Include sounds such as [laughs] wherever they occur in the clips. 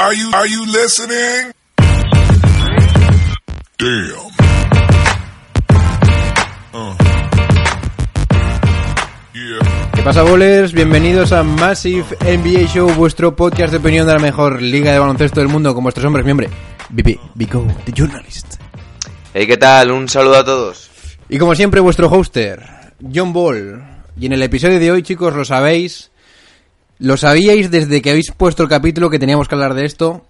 Are you, are you listening? Damn. Uh. Yeah. ¿Qué pasa, bowlers? Bienvenidos a Massive NBA Show, vuestro podcast de opinión de la mejor liga de baloncesto del mundo con vuestros hombres, mi hombre, BP, Bico, The Journalist. Hey, ¿qué tal? Un saludo a todos. Y como siempre, vuestro hoster, John Ball. Y en el episodio de hoy, chicos, lo sabéis, lo sabíais desde que habéis puesto el capítulo que teníamos que hablar de esto.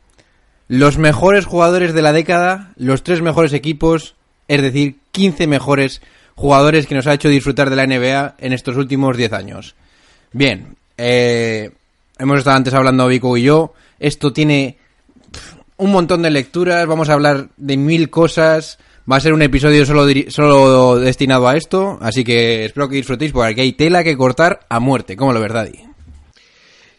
Los mejores jugadores de la década, los tres mejores equipos, es decir, 15 mejores jugadores que nos ha hecho disfrutar de la NBA en estos últimos 10 años. Bien, eh, hemos estado antes hablando Vico y yo. Esto tiene un montón de lecturas, vamos a hablar de mil cosas. Va a ser un episodio solo, solo destinado a esto, así que espero que disfrutéis porque aquí hay tela que cortar a muerte, como lo verdad.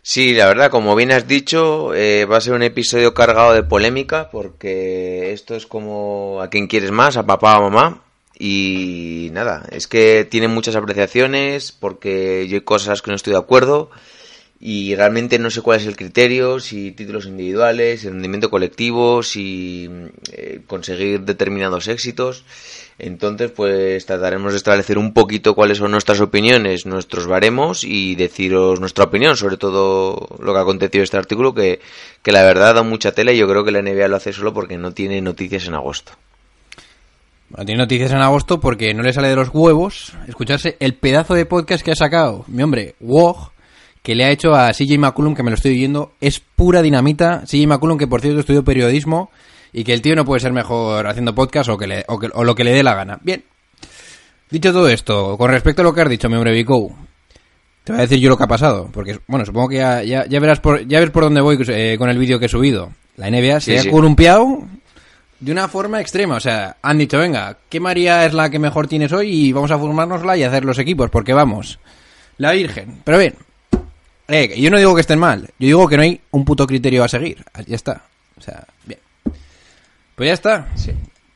Sí, la verdad, como bien has dicho, eh, va a ser un episodio cargado de polémica porque esto es como a quien quieres más, a papá o a mamá. Y nada, es que tiene muchas apreciaciones porque yo hay cosas que no estoy de acuerdo y realmente no sé cuál es el criterio, si títulos individuales, si rendimiento colectivo, si eh, conseguir determinados éxitos. Entonces, pues trataremos de establecer un poquito cuáles son nuestras opiniones, nuestros baremos y deciros nuestra opinión sobre todo lo que ha acontecido este artículo, que, que la verdad da mucha tela y yo creo que la NBA lo hace solo porque no tiene noticias en agosto. Tiene noticias en agosto porque no le sale de los huevos escucharse el pedazo de podcast que ha sacado mi hombre, Wog, que le ha hecho a CJ McCullum, que me lo estoy oyendo, es pura dinamita. CJ McCullum, que por cierto estudió periodismo y que el tío no puede ser mejor haciendo podcast o, que le- o, que- o lo que le dé la gana. Bien. Dicho todo esto, con respecto a lo que has dicho, mi hombre Vico, te voy a decir yo lo que ha pasado, porque, bueno, supongo que ya, ya, ya verás por, ya ves por dónde voy eh, con el vídeo que he subido. La NBA se Sí, ha sí. columpiado de una forma extrema. O sea, han dicho, venga, ¿qué María es la que mejor tienes hoy? Y vamos a formárnosla y hacer los equipos, porque vamos. La Virgen. Pero bien, eh, yo no digo que estén mal, yo digo que no hay un puto criterio a seguir. Ya está. O sea, bien. Pues ya está.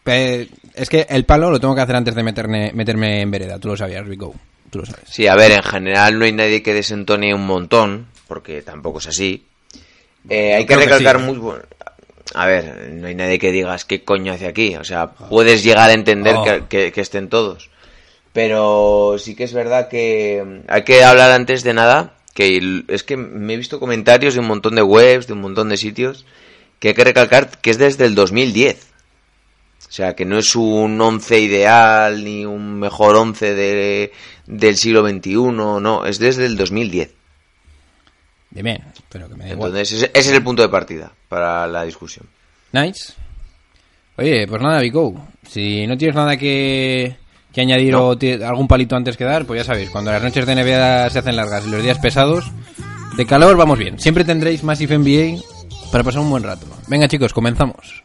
Pe- es que el palo lo tengo que hacer antes de meterme, meterme en vereda. Tú lo sabías, Rico. Tú lo sabes. Sí, a ver, en general no hay nadie que desentone un montón, porque tampoco es así. Eh, hay que que recalcar sí. muy bueno. A ver, no hay nadie que digas qué coño hace aquí. O sea, puedes llegar a entender Oh. que, que- que estén todos. Pero sí que es verdad que mm, hay que hablar antes de nada. Que es que me he visto comentarios de un montón de webs, de un montón de sitios, que hay que recalcar que es desde el 2010. O sea, que no es un 11 ideal ni un mejor 11 de, del siglo XXI, no, es desde el 2010. Bien, pero que me da igual. Entonces, ese, ese es el punto de partida para la discusión. Nice. Oye, pues nada, Vico. Si no tienes nada que, que añadir No. o algún palito antes que dar, pues ya sabéis, cuando las noches de NBA se hacen largas y los días pesados, de calor vamos bien. Siempre tendréis Massive NBA para pasar un buen rato. Venga, chicos, comenzamos.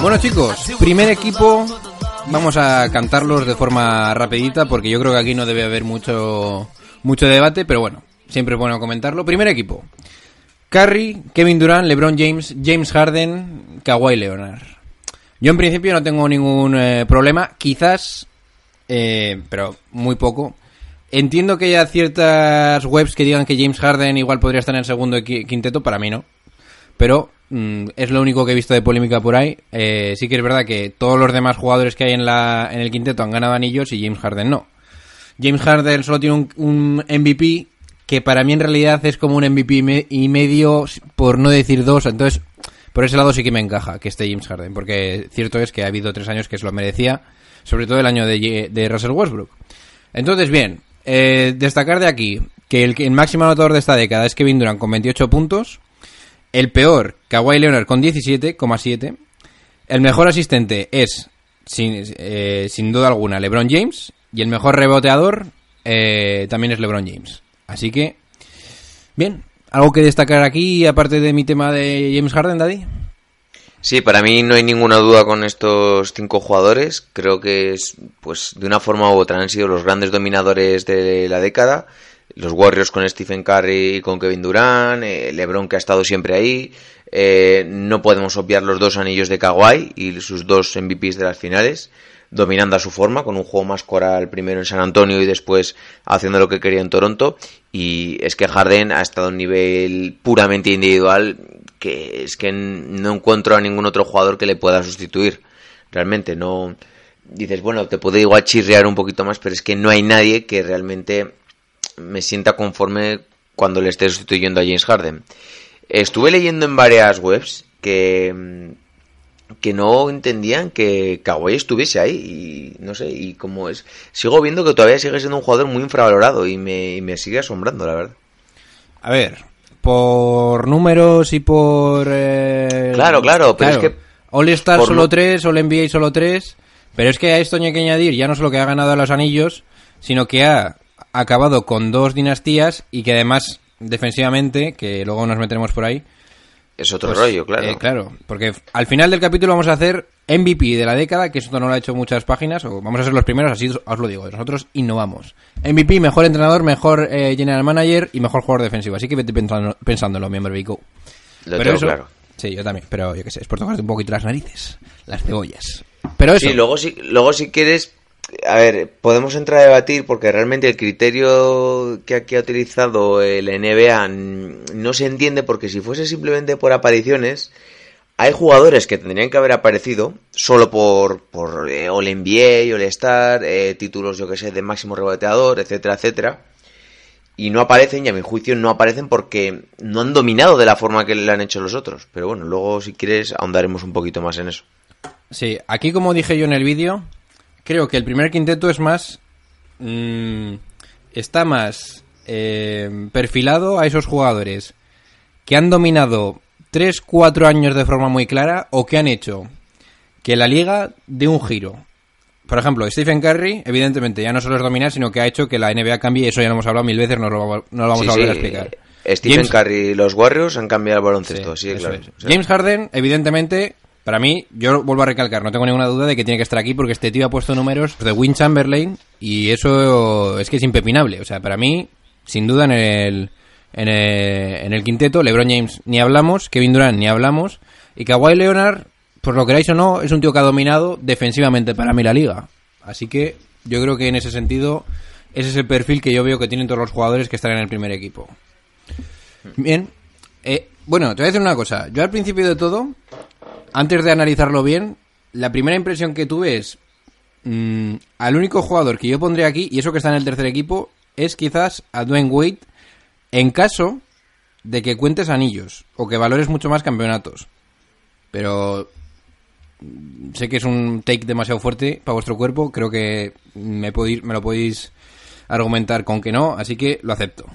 Bueno, chicos, primer equipo. Vamos a cantarlos de forma rapidita porque yo creo que aquí no debe haber mucho mucho debate, pero bueno, siempre es bueno comentarlo. Primer equipo. Curry, Kevin Durant, LeBron James, James Harden, Kawhi Leonard. Yo en principio no tengo ningún eh, problema, quizás, eh, pero muy poco. Entiendo que haya ciertas webs que digan que James Harden igual podría estar en el segundo quinteto, para mí no pero mm, es lo único que he visto de polémica por ahí. Eh, sí que es verdad que todos los demás jugadores que hay en, la, en el quinteto han ganado anillos y James Harden no. James Harden solo tiene un, un MVP que para mí en realidad es como un MVP y medio, por no decir dos. Entonces, por ese lado sí que me encaja que esté James Harden, porque cierto es que ha habido tres años que se lo merecía, sobre todo el año de, Russell Westbrook. Entonces, bien, eh, destacar de aquí que el, que el máximo anotador de esta década es Kevin Durant con 28 puntos. El peor, Kawhi Leonard con 17,7. El mejor asistente es, sin, eh, sin duda alguna, LeBron James. Y el mejor reboteador eh, también es LeBron James. Así que, bien, ¿algo que destacar aquí aparte de mi tema de James Harden, Daddy? Sí, para mí no hay ninguna duda con estos cinco jugadores. Creo que es, pues, de una forma u otra han sido los grandes dominadores de la década. Los Warriors con Stephen Curry y con Kevin Durant, eh, LeBron que ha estado siempre ahí, Eh, no podemos obviar los dos anillos de Kawhi y sus dos MVPs de las finales, dominando a su forma, con un juego más coral primero en San Antonio y después haciendo lo que quería en Toronto. Y es que Harden ha estado a un nivel puramente individual que es que no encuentro a ningún otro jugador que le pueda sustituir. Realmente no. Dices, bueno, te puede igual chirrear un poquito más, pero es que no hay nadie que realmente me sienta conforme cuando le esté sustituyendo a James Harden. Estuve leyendo en varias webs que que no entendían que Kawhi estuviese ahí y no sé, y como es sigo viendo que todavía sigue siendo un jugador muy infravalorado y me, y me sigue asombrando, la verdad. A ver, por números y por... eh, Claro, claro, pero es que All Star solo 3, All NBA solo 3, pero es que a esto hay que añadir ya no solo que ha ganado los anillos, sino que ha acabado con dos dinastías y que además defensivamente, que luego nos meteremos por ahí, es otro pues, rollo, claro. eh, claro, porque al final del capítulo vamos a hacer MVP de la década, que esto no lo ha hecho muchas páginas, o vamos a ser los primeros, así os lo digo, nosotros innovamos. MVP, mejor entrenador, mejor eh, general manager y mejor jugador defensivo, así que vete pensando, pensándolo, miembro Vico. Lo Pero tengo eso- claro. Sí, yo también, pero yo qué sé, es por tocarte un poquito las narices, las cebollas. Pero eso, Sí, luego si, luego si quieres, a ver, podemos entrar a debatir porque realmente el criterio que aquí ha utilizado el NBA no se entiende porque si fuese simplemente por apariciones, hay jugadores que tendrían que haber aparecido solo por, por eh, All NBA, All Star, eh, títulos, yo que sé, de máximo reboteador, etcétera, etcétera. Y no aparecen, y a mi juicio no aparecen porque no han dominado de la forma que le han hecho los otros. Pero bueno, luego si quieres ahondaremos un poquito más en eso. sí, aquí como dije yo en el vídeo, creo que el primer quinteto es más... mm, está más eh, perfilado a esos jugadores que han dominado 3, 4 años de forma muy clara o que han hecho que la liga dé un giro. Por ejemplo, Stephen Curry, evidentemente, ya no solo es dominar, sino que ha hecho que la NBA cambie, eso ya lo hemos hablado mil veces, no lo, no lo vamos Sí, a volver a sí, explicar. Stephen James- Curry y los Warriors han cambiado el baloncesto, sí, eso claro. es. James Harden, evidentemente, para mí, yo vuelvo a recalcar, no tengo ninguna duda de que tiene que estar aquí porque este tío ha puesto números de Win Chamberlain y eso es que es impepinable. O sea, para mí, sin duda en el, en el, en el quinteto, LeBron James ni hablamos, Kevin Durant ni hablamos y Kawhi Leonard, por lo queráis o no, es un tío que ha dominado defensivamente para mí la liga. Así que yo creo que en ese sentido, ese es el perfil que yo veo que tienen todos los jugadores que están en el primer equipo. Bien. Eh, bueno, te voy a decir una cosa. Yo al principio de todo, antes de analizarlo bien, la primera impresión que tuve es... mm, al único jugador que yo pondré aquí, y eso que está en el tercer equipo, es quizás a Dwayne Wade, en caso de que cuentes anillos, o que valores mucho más campeonatos. Pero mm, sé que es un take demasiado fuerte para vuestro cuerpo, creo que me, podéis, me lo podéis argumentar con que no, así que lo acepto.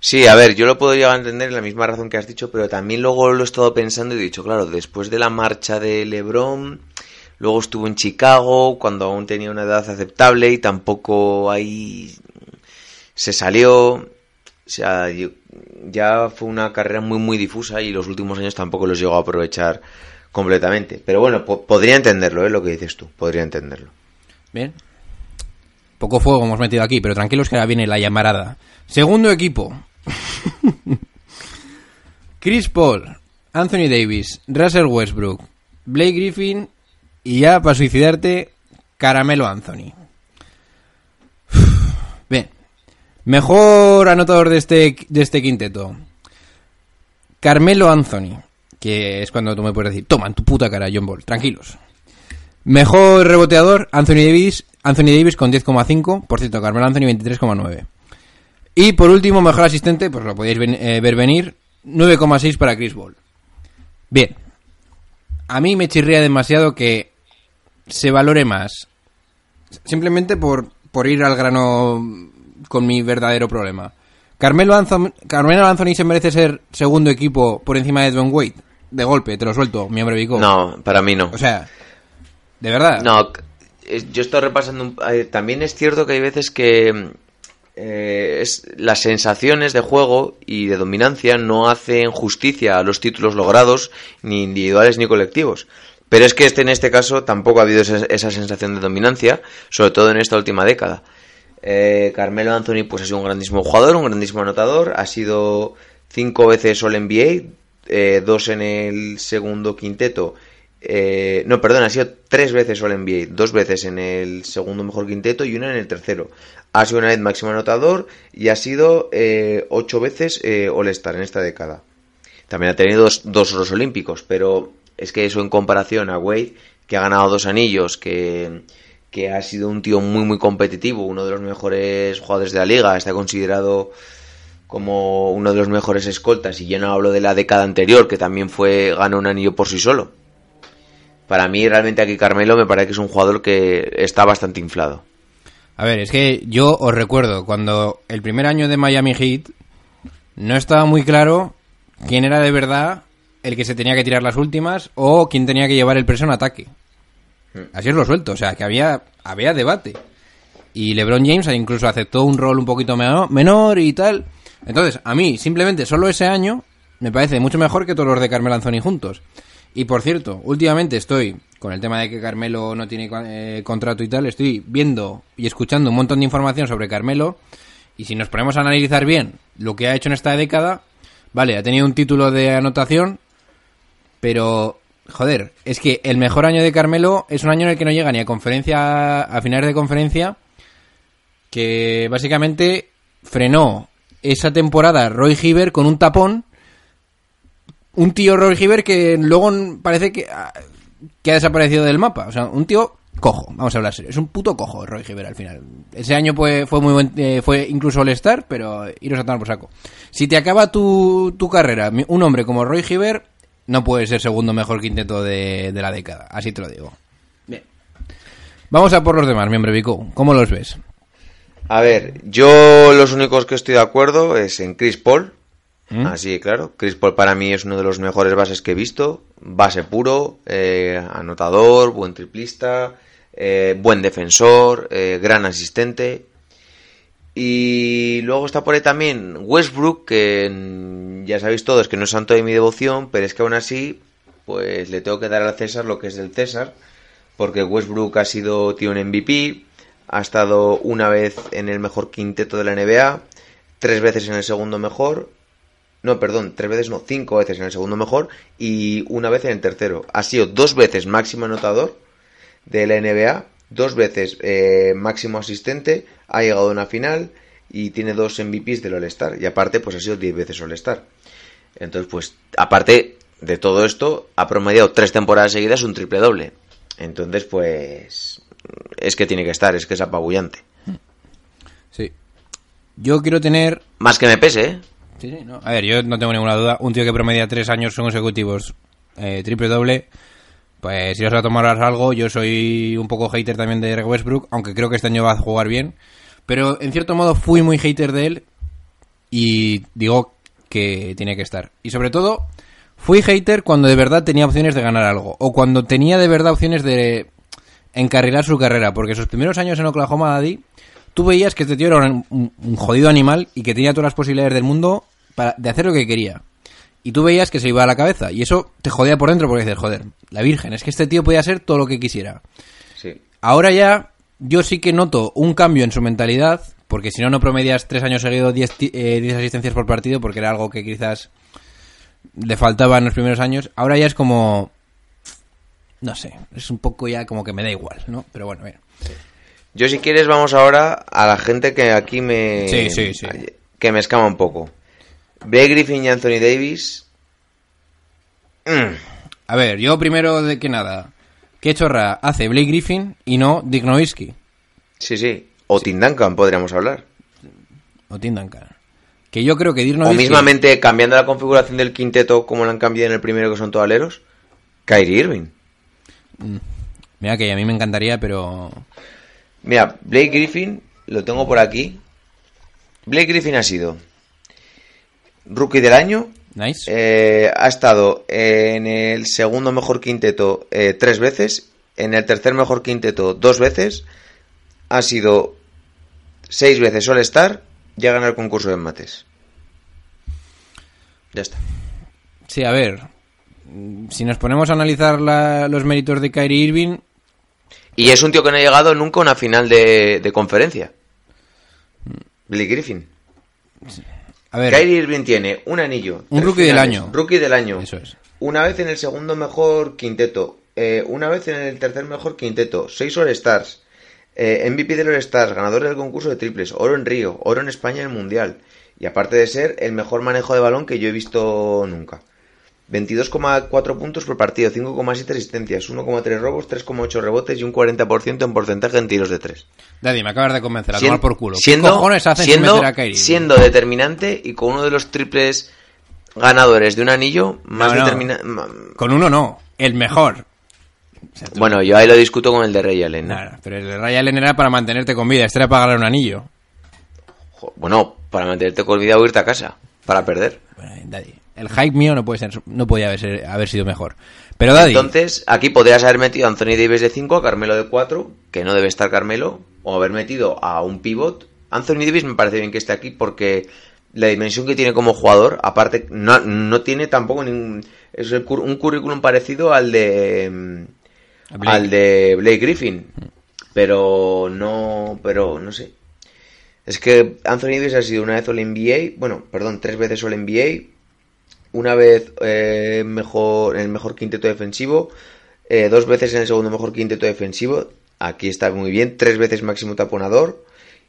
Sí, a ver, yo lo puedo llegar a entender en la misma razón que has dicho, pero también luego lo he estado pensando y he dicho, claro, después de la marcha de LeBron, luego estuvo en Chicago cuando aún tenía una edad aceptable y tampoco ahí se salió. O sea, ya fue una carrera muy, muy difusa y los últimos años tampoco los llegó a aprovechar completamente. Pero bueno, po- podría entenderlo, ¿eh? Lo que dices tú, podría entenderlo. Bien. Poco fuego hemos metido aquí, pero tranquilos que ahora viene la llamarada. Segundo equipo. [laughs] Chris Paul, Anthony Davis, Russell Westbrook, Blake Griffin y ya para suicidarte, Caramelo Anthony. [sighs] Bien. Mejor anotador de este, de este quinteto. Carmelo Anthony. Que es cuando tú me puedes decir, toma en tu puta cara, John Ball. Tranquilos. Mejor reboteador, Anthony Davis, Anthony Davis con 10,5. Por cierto, Carmelo Anthony 23,9. Y por último, mejor asistente, pues lo podéis ven- eh, ver venir, 9,6 para Chris Ball. Bien. A mí me chirría demasiado que se valore más. Simplemente por, por ir al grano con mi verdadero problema. Carmelo Anthony, Carmelo Anthony se merece ser segundo equipo por encima de Dwayne Wade. De golpe, te lo suelto, miembro Vico. No, para mí no. O sea, de verdad. No, yo estoy repasando. un- eh, también es cierto que hay veces que eh, es, las sensaciones de juego y de dominancia no hacen justicia a los títulos logrados, ni individuales ni colectivos. Pero es que este, en este caso tampoco ha habido esa, esa sensación de dominancia, sobre todo en esta última década. Eh, Carmelo Anthony pues ha sido un grandísimo jugador, un grandísimo anotador, ha sido cinco veces All NBA, eh, dos en el segundo quinteto. Eh, no, perdón, ha sido tres veces All NBA, dos veces en el segundo mejor quinteto y una en el tercero. Ha sido una vez máximo anotador y ha sido eh, ocho veces eh, All Star en esta década. También ha tenido dos, dos oros olímpicos, pero es que eso en comparación a Wade, que ha ganado dos anillos, que, que ha sido un tío muy muy competitivo, uno de los mejores jugadores de la liga, está considerado como uno de los mejores escoltas, y yo no hablo de la década anterior, que también fue ganó un anillo por sí solo. Para mí realmente aquí Carmelo me parece que es un jugador que está bastante inflado. A ver, es que yo os recuerdo, cuando el primer año de Miami Heat, no estaba muy claro quién era de verdad el que se tenía que tirar las últimas o quién tenía que llevar el preso en ataque. Así es lo suelto, o sea, que había, había debate. Y LeBron James incluso aceptó un rol un poquito meno- menor y tal. Entonces, a mí, simplemente solo ese año, me parece mucho mejor que todos los de Carmelo Anthony juntos. Y por cierto, últimamente estoy, con el tema de que Carmelo no tiene eh, contrato y tal, estoy viendo y escuchando un montón de información sobre Carmelo. Y si nos ponemos a analizar bien lo que ha hecho en esta década, vale, ha tenido un título de anotación, pero, joder, es que el mejor año de Carmelo es un año en el que no llega ni a conferencia, a finales de conferencia, que básicamente frenó esa temporada Roy Hibbert con un tapón. Un tío Roy Hibbert que luego parece que, ah, que ha desaparecido del mapa. O sea, un tío cojo, vamos a hablar serio. Es un puto cojo Roy Hibbert al final. Ese año fue, fue muy buen, eh, fue incluso All-Star, pero iros a tomar por saco. Si te acaba tu, tu carrera, un hombre como Roy Hibbert, no puede ser segundo mejor quinteto de, de la década. Así te lo digo. Bien. Vamos a por los demás, miembro Vico. ¿Cómo los ves? A ver, yo los únicos que estoy de acuerdo es en Chris Paul. Así, claro. Chris Paul para mí es uno de los mejores bases que he visto. Base puro, eh, anotador, buen triplista, eh, buen defensor, eh, gran asistente. Y luego está por ahí también Westbrook, que mm, ya sabéis todos que no es santo de mi devoción, pero es que aún así, pues le tengo que dar al César lo que es del César, porque Westbrook ha sido tío en MVP, ha estado una vez en el mejor quinteto de la NBA, tres veces en el segundo mejor, no, perdón, tres veces no, cinco veces en el segundo mejor y una vez en el tercero. Ha sido dos veces máximo anotador de la NBA, dos veces eh, máximo asistente, ha llegado a una final y tiene dos MVPs del All-Star. Y aparte, pues ha sido diez veces All-Star. Entonces, pues, aparte de todo esto, ha promediado tres temporadas seguidas un triple doble. Entonces, pues, es que tiene que estar, es que es apabullante. Sí. Yo quiero tener Más que me pese, ¿eh? Sí, sí, no. A ver, yo no tengo ninguna duda. Un tío que promedia tres años consecutivos eh, triple doble. Pues si vas a tomar algo, yo soy un poco hater también de Eric Westbrook, aunque creo que este año va a jugar bien. Pero en cierto modo fui muy hater de él y digo que tiene que estar. Y sobre todo, fui hater cuando de verdad tenía opciones de ganar algo. O cuando tenía de verdad opciones de encarrilar su carrera. Porque sus primeros años en Oklahoma Daddy, tú veías que este tío era un jodido animal y que tenía todas las posibilidades del mundo para, de hacer lo que quería. Y tú veías que se iba a la cabeza. Y eso te jodía por dentro porque dices, joder, la Virgen, es que este tío podía ser todo lo que quisiera. Sí. Ahora ya, yo sí que noto un cambio en su mentalidad, porque si no, no promedias tres años seguidos 10 ti- eh, 10 asistencias por partido, porque era algo que quizás le faltaba en los primeros años. Ahora ya es como. No sé, es un poco ya como que me da igual, ¿no? Pero bueno, mira. Yo si quieres vamos ahora a la gente que aquí me... Sí, sí, sí. Que me escama un poco. Blake Griffin y Anthony Davis. Mm, A ver, yo primero de que nada, ¿qué chorra hace Blake Griffin y no Dick Nowitzki sí, sí. O Tim Duncan podríamos hablar. o Tim Duncan? Que yo creo que Dirk O Nowitzki... mismamente cambiando la configuración del quinteto como lo han cambiado en el primero que son toaleros. Kyrie Irving. Mira que a mí me encantaría, pero... Mira, Blake Griffin, lo tengo por aquí. Blake Griffin ha sido rookie del año. Nice. eh, ha estado en el segundo mejor quinteto eh, tres veces. En el tercer mejor quinteto dos veces. Ha sido seis veces All-Star y ha ganado el concurso de mates. Ya está. Sí, a ver. Si nos ponemos a analizar la- los méritos de Kyrie Irving, Y es un tío que no ha llegado nunca a una final de, de conferencia. Blake Griffin. A ver. Kyrie Irving tiene un anillo. Un rookie del año. Rookie del año. Eso es. Una vez en el segundo mejor quinteto. eh, una vez en el tercer mejor quinteto. Seis All-Stars. eh, MVP de los All-Stars. Ganador del concurso de triples. Oro en Río. Oro en España en el Mundial. Y aparte de ser el mejor manejo de balón que yo he visto nunca. 22,4 puntos por partido, 5,7 asistencias, 1,3 robos, 3,8 rebotes y un 40% en porcentaje en tiros de 3. Daddy, me acabas de convencer a Sien- tomar por culo. Siendo, ¿Qué cojones hacen sin siendo, a siendo determinante y con uno de los triples ganadores de un anillo más No, no. determinante. Con uno no, el mejor. O sea, tú- Bueno, yo ahí lo discuto con el de Ray Allen. ¿no? Nada, pero el de Ray Allen era para mantenerte con vida, este era para ganar un anillo. Bueno, para mantenerte con vida o irte a casa. Para perder. Bueno, Daddy, el hype mío no puede ser, no podía haber, haber sido mejor. Pero Daddy, Entonces, aquí podrías haber metido a Anthony Davis de 5, a Carmelo de 4, que no debe estar Carmelo, o haber metido a un pivot. Anthony Davis me parece bien que esté aquí porque la dimensión que tiene como jugador, aparte, no, no tiene tampoco ningún. Es el un currículum parecido al de. mm, Blake. Al de Blake Griffin. Pero no. Pero no sé. Es que Anthony Davis ha sido una vez All NBA, bueno, perdón, tres veces All NBA, una vez eh, mejor, en el mejor quinteto defensivo, eh, dos veces en el segundo mejor quinteto defensivo, aquí está muy bien, tres veces máximo taponador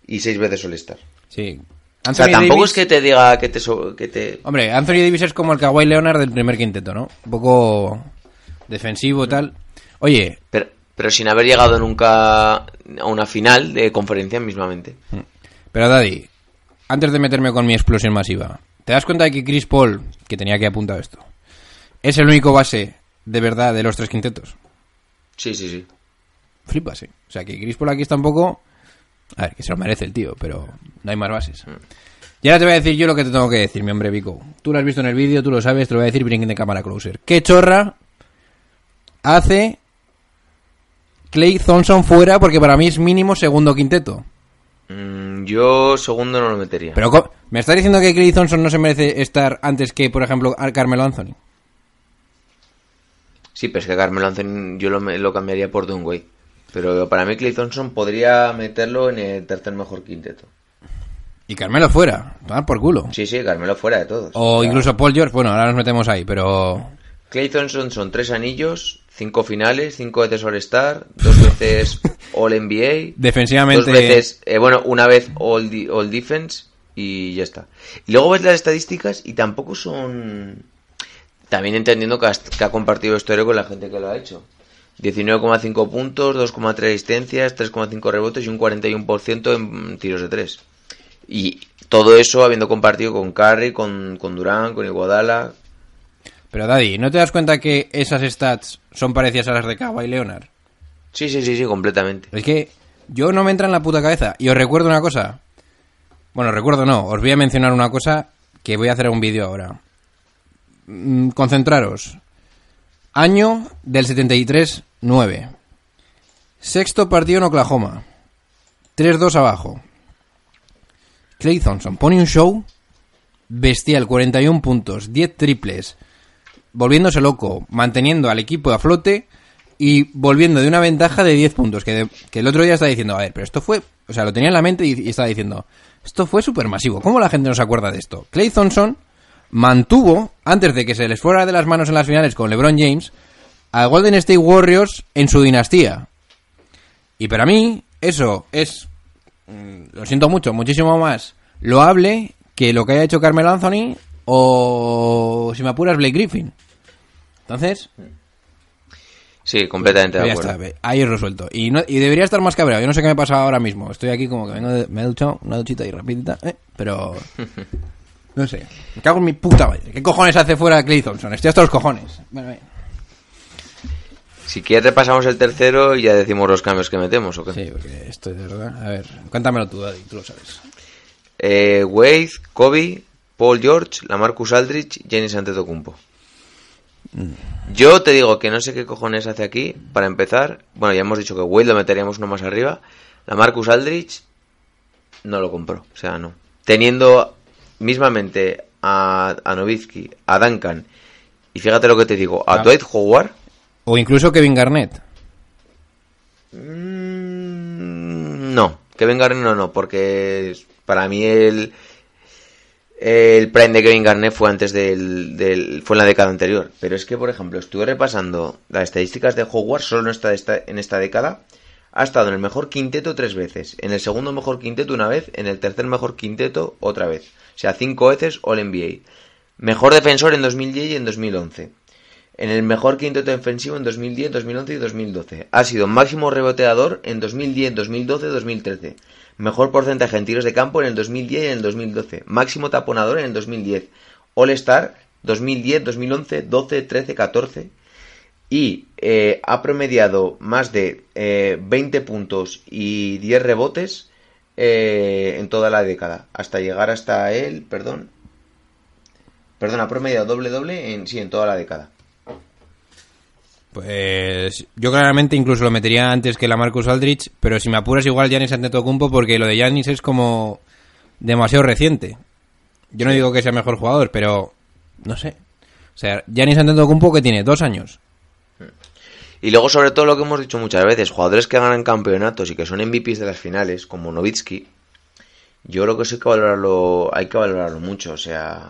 y seis veces All-Star. sí. O sea, Anthony tampoco Davis- es que te diga que te... so- que te... Hombre, Anthony Davis es como el Kawhi Leonard del primer quinteto, ¿no? Un poco defensivo tal. Oye, Pero, pero sin haber llegado nunca a una final de conferencia mismamente. pero Daddy, antes de meterme con mi explosión masiva, ¿te das cuenta de que Chris Paul, que tenía que apuntar esto, es el único base de verdad de los tres quintetos? Sí, sí, sí. Flipas, ¿eh? O sea, que Chris Paul aquí está un poco... A ver, que se lo merece el tío, pero no hay más bases. Y ahora te voy a decir yo lo que te tengo que decir, mi hombre Vico. Tú lo has visto en el vídeo, tú lo sabes, te lo voy a decir brinking de cámara closer. ¿Qué chorra hace Clay Thompson fuera? Porque para mí es mínimo segundo quinteto. Mm, yo segundo no lo metería. Pero ¿me estás diciendo que Clay Thompson no se merece estar antes que, por ejemplo, Ar- Carmelo Anthony? Sí, pero es que Carmelo Anthony yo lo, lo cambiaría por Dunway. Pero para mí Clay Thompson podría meterlo en el tercer mejor quinteto. Y Carmelo fuera, tomar por culo. Sí, sí, Carmelo fuera de todos. O incluso Paul George, bueno, ahora nos metemos ahí, pero... Clay Thompson son tres anillos, cinco finales, cinco veces All-Star, dos veces [laughs] All-NBA, Defensivamente... dos veces, eh, bueno, una vez All, Di- All Defense y ya está. Y luego ves las estadísticas y tampoco son... También entendiendo que, has- que ha compartido historia con la gente que lo ha hecho. 19,5 puntos, 2,3 asistencias, 3,5 rebotes y un 41% en tiros de 3. Y todo eso habiendo compartido con Curry, con, con Durán, con Iguodala. Pero Daddy, ¿no te das cuenta que esas stats son parecidas a las de Kawhi Leonard? Sí, sí, sí, sí, completamente. Es que yo no me entra en la puta cabeza. Y os recuerdo una cosa. Bueno, recuerdo no, os voy a mencionar una cosa que voy a hacer un vídeo ahora. Mm, concentraros. Año del 73-9. Sexto partido en Oklahoma. 3-2 abajo. Clay Thompson pone un show bestial, 41 puntos, 10 triples, volviéndose loco, manteniendo al equipo a flote y volviendo de una ventaja de 10 puntos. Que, de- que el otro día estaba diciendo, a ver, pero esto fue, o sea, lo tenía en la mente y, estaba diciendo, esto fue supermasivo. ¿Cómo la gente no se acuerda de esto? Clay Thompson mantuvo, antes de que se les fuera de las manos en las finales con LeBron James, a Golden State Warriors en su dinastía. Y para mí, eso es, mm, lo siento mucho, muchísimo más loable que lo que haya hecho Carmelo Anthony o, si me apuras, Blake Griffin. Entonces, Sí, completamente pues de acuerdo. está, ahí es resuelto. Y, no- y debería estar más cabreado. Yo no sé qué me pasa ahora mismo. Estoy aquí como que vengo de, me he duchado una duchita y rapidita, ¿eh? pero... [laughs] No sé. Me cago en mi puta madre. ¿Qué cojones hace fuera Clay Thompson? Estoy hasta los cojones. Bueno, bien. Si quieres repasamos el tercero y ya decimos los cambios que metemos, ¿o qué? Sí, porque esto es de verdad. A ver, cuéntamelo tú, Daddy, tú lo sabes. Eh, Wade, Kobe, Paul George, Lamarcus Aldridge, Giannis Antetokounmpo. Yo te digo que no sé qué cojones hace aquí, para empezar. Bueno, ya hemos dicho que Wade lo meteríamos uno más arriba. Lamarcus Aldridge no lo compró, o sea, no. Teniendo mismamente a, a Nowitzki, a Duncan, y fíjate lo que te digo, a Ah. Dwight Howard, O incluso Kevin Garnett. Mm, No, Kevin Garnett no, no, porque para mí el, el prime de Kevin Garnett fue antes del, del- fue en la década anterior. Pero es que, por ejemplo, estuve repasando las estadísticas de Howard solo en esta, en esta década. Ha estado en el mejor quinteto tres veces, en el segundo mejor quinteto una vez, en el tercer mejor quinteto otra vez. O sea, cinco veces All NBA. Mejor defensor en 2010 y en 2011. En el mejor quinteto defensivo en 2010, 2011 y 2012. Ha sido máximo reboteador en 2010, 2012 y 2013. Mejor porcentaje en tiros de campo en el 2010 y en el 2012. Máximo taponador en el 2010. All Star 2010, 2011, 12, 13, 14. Y eh, ha promediado más de eh, 20 puntos y 10 rebotes eh, en toda la década. Hasta llegar hasta él, perdón. Perdón, ha promediado doble doble en, sí, en toda la década. Pues yo claramente incluso lo metería antes que la Marcus Aldrich, pero si me apuras igual Giannis Antetokounmpo porque lo de Giannis es como demasiado reciente. Yo no digo que sea mejor jugador, pero no sé. O sea, Giannis Antetokounmpo que tiene dos años. Y luego, sobre todo, lo que hemos dicho muchas veces, jugadores que ganan campeonatos y que son MVPs de las finales, como Novitsky, yo creo que eso hay que valorarlo, hay que valorarlo mucho, o sea,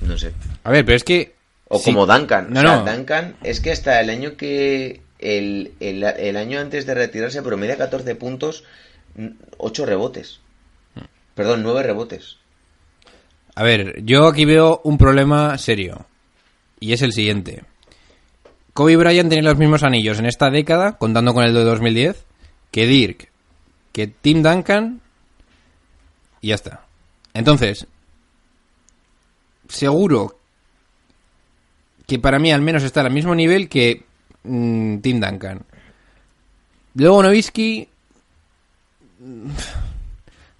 no sé. A ver, pero es que O sí. como Duncan. No, o sea, no. Duncan es que hasta el año que. El, el, el año antes de retirarse promedia 14 puntos, 8 rebotes. Perdón, 9 rebotes. A ver, yo aquí veo un problema serio. Y es el siguiente. Kobe Bryant tiene los mismos anillos en esta década, contando con el de 2010, que Dirk, que Tim Duncan, y ya está. Entonces, seguro que para mí al menos está al mismo nivel que mm, Tim Duncan. Luego Nowitzki... mm,